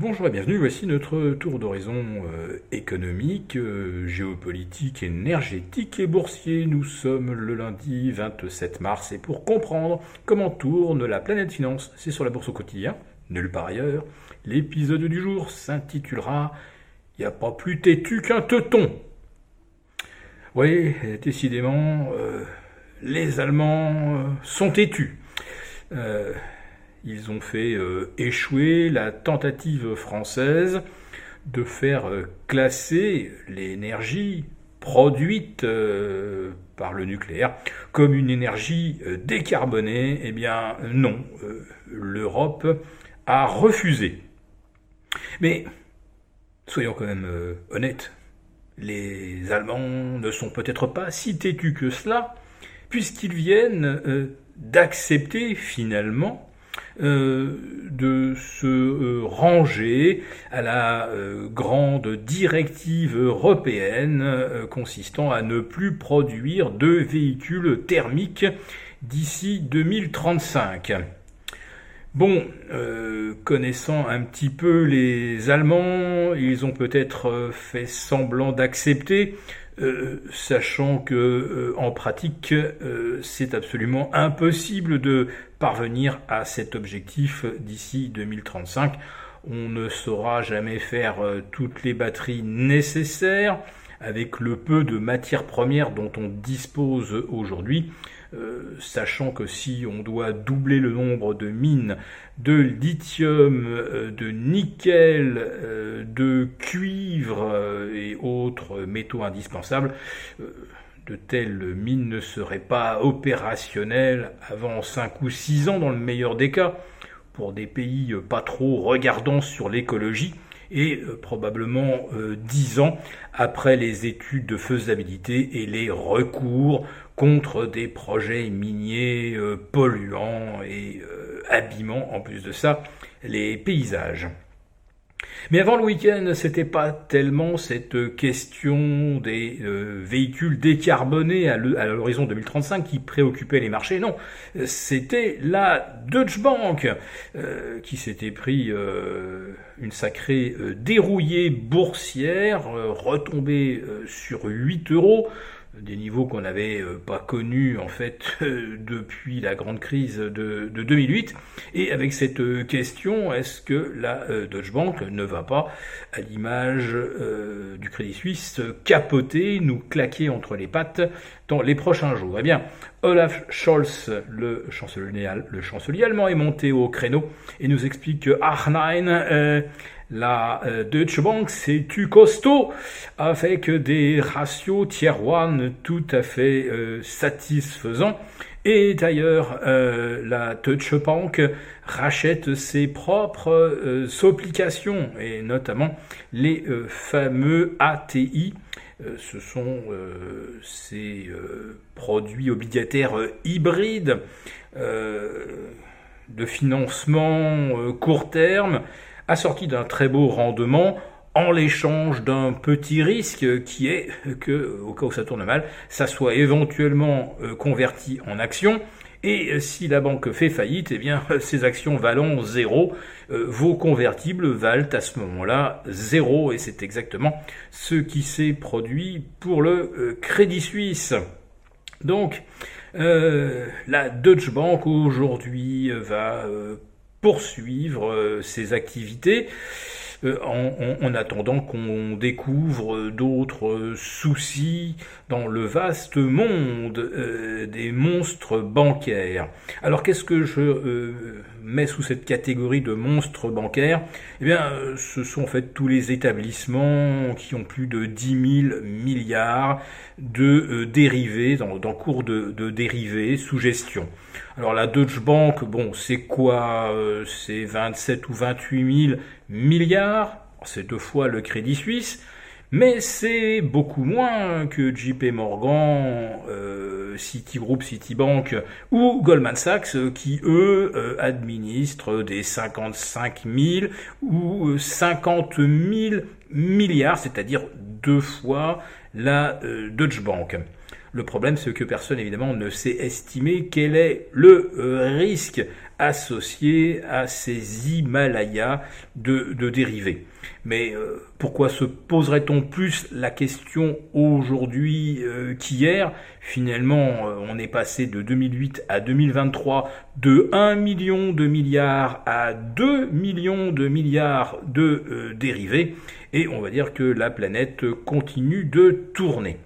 Bonjour et bienvenue, voici notre tour d'horizon euh, économique, euh, géopolitique, énergétique et boursier. Nous sommes le lundi 27 mars et pour comprendre comment tourne la planète finance, c'est sur la bourse au quotidien, nulle part ailleurs. L'épisode du jour s'intitulera Il n'y a pas plus têtu qu'un teuton. Oui, décidément, euh, les Allemands sont têtus. Ils ont fait euh, échouer la tentative française de faire euh, classer l'énergie produite euh, par le nucléaire comme une énergie décarbonée. Eh bien non, l'Europe a refusé. Mais soyons quand même honnêtes, les Allemands ne sont peut-être pas si têtus que cela, puisqu'ils viennent d'accepter finalement de se euh, ranger à la euh, grande directive européenne consistant à ne plus produire de véhicules thermiques d'ici 2035. Bon, connaissant un petit peu les Allemands, ils ont peut-être fait semblant d'accepter, euh, sachant que euh, en pratique, euh, c'est absolument impossible de parvenir à cet objectif d'ici 2035. On ne saura jamais faire toutes les batteries nécessaires avec le peu de matières premières dont on dispose aujourd'hui. Euh, sachant que si on doit doubler le nombre de mines de lithium, euh, de nickel, euh, de cuivre et autres métaux indispensables, de telles mines ne seraient pas opérationnelles avant 5 ou 6 ans dans le meilleur des cas, pour des pays pas trop regardants sur l'écologie et probablement 10 ans après les études de faisabilité et les recours contre des projets miniers euh, polluants et euh, abîmant en plus de ça les paysages. Mais avant le week-end, c'était pas tellement cette question des euh, véhicules décarbonés à l'horizon 2035 qui préoccupait les marchés. Non, c'était la Deutsche Bank qui s'était pris une sacrée dérouillée boursière, retombée sur 8 euros des niveaux qu'on n'avait euh, pas connus en fait depuis la grande crise de, 2008. Et avec cette euh, question, est-ce que la euh, Deutsche Bank ne va pas, à l'image du Crédit Suisse, capoter, nous claquer entre les pattes dans les prochains jours? Eh bien, Olaf Scholz, le chancelier, le chancelier allemand, est monté au créneau et nous explique que Arnein la euh, Deutsche Bank c'est tu costaud avec des ratios tier 1 tout à fait euh, satisfaisants? Et d'ailleurs, euh, la Deutsche Bank rachète ses propres applications et notamment les fameux ATI. ce sont ces produits obligataires hybrides de financement court terme assorti d'un très beau rendement en l'échange d'un petit risque qui est que, au cas où ça tourne mal, ça soit éventuellement euh, converti en actions. Et euh, si la banque fait faillite, eh bien, ces actions valent zéro. Euh, vos convertibles valent à ce moment-là zéro. Et c'est exactement ce qui s'est produit pour le Crédit Suisse. Donc, la Deutsche Bank aujourd'hui va poursuivre ses euh, activités euh, en, attendant qu'on découvre d'autres soucis dans le vaste monde euh, des monstres bancaires. Alors qu'est-ce que je mets sous cette catégorie de monstres bancaires? Eh bien, ce sont en fait tous les établissements qui ont plus de 10 000 milliards de dérivés, dans, cours de, de dérivés sous gestion. Alors la Deutsche Bank, bon, c'est quoi? C'est 27 ou 28 000 milliards, c'est deux fois le Crédit Suisse, mais c'est beaucoup moins que JP Morgan, euh, Citigroup, Citibank ou Goldman Sachs qui, eux, euh, administrent des 55 000 ou 50 000 milliards, c'est-à-dire deux fois la euh, Deutsche Bank. Le problème, c'est que personne, évidemment, ne sait estimer quel est le euh, risque associé à ces Himalayas de, dérivés. Mais euh, pourquoi se poserait-on plus la question aujourd'hui euh, qu'hier? Finalement, on est passé de 2008 à 2023 de 1 million de milliards à 2 millions de milliards de dérivés. Et on va dire que la planète continue de tourner.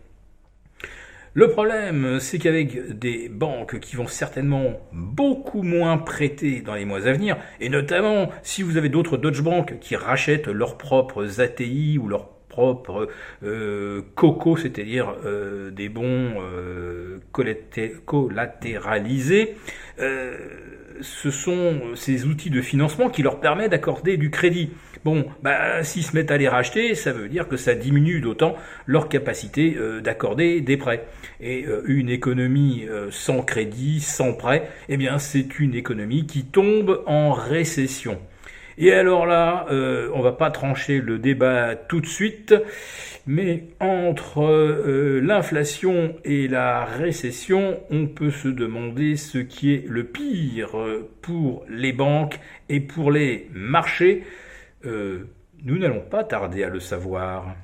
Le problème, c'est qu'avec des banques qui vont certainement beaucoup moins prêter dans les mois à venir, et notamment si vous avez d'autres Deutsche Bank qui rachètent leurs propres ATI ou leurs propres euh, COCO, c'est-à-dire euh, des bons euh, collatéralisés, ce sont ces outils de financement qui leur permettent d'accorder du crédit. Bon, bah, s'ils se mettent à les racheter, ça veut dire que ça diminue d'autant leur capacité euh, d'accorder des prêts. Et euh, une économie euh, sans crédit, sans prêt, eh bien, c'est une économie qui tombe en récession. Et alors là, on va pas trancher le débat tout de suite, mais entre l'inflation et la récession, on peut se demander ce qui est le pire pour les banques et pour les marchés. Euh, nous n'allons pas tarder à le savoir.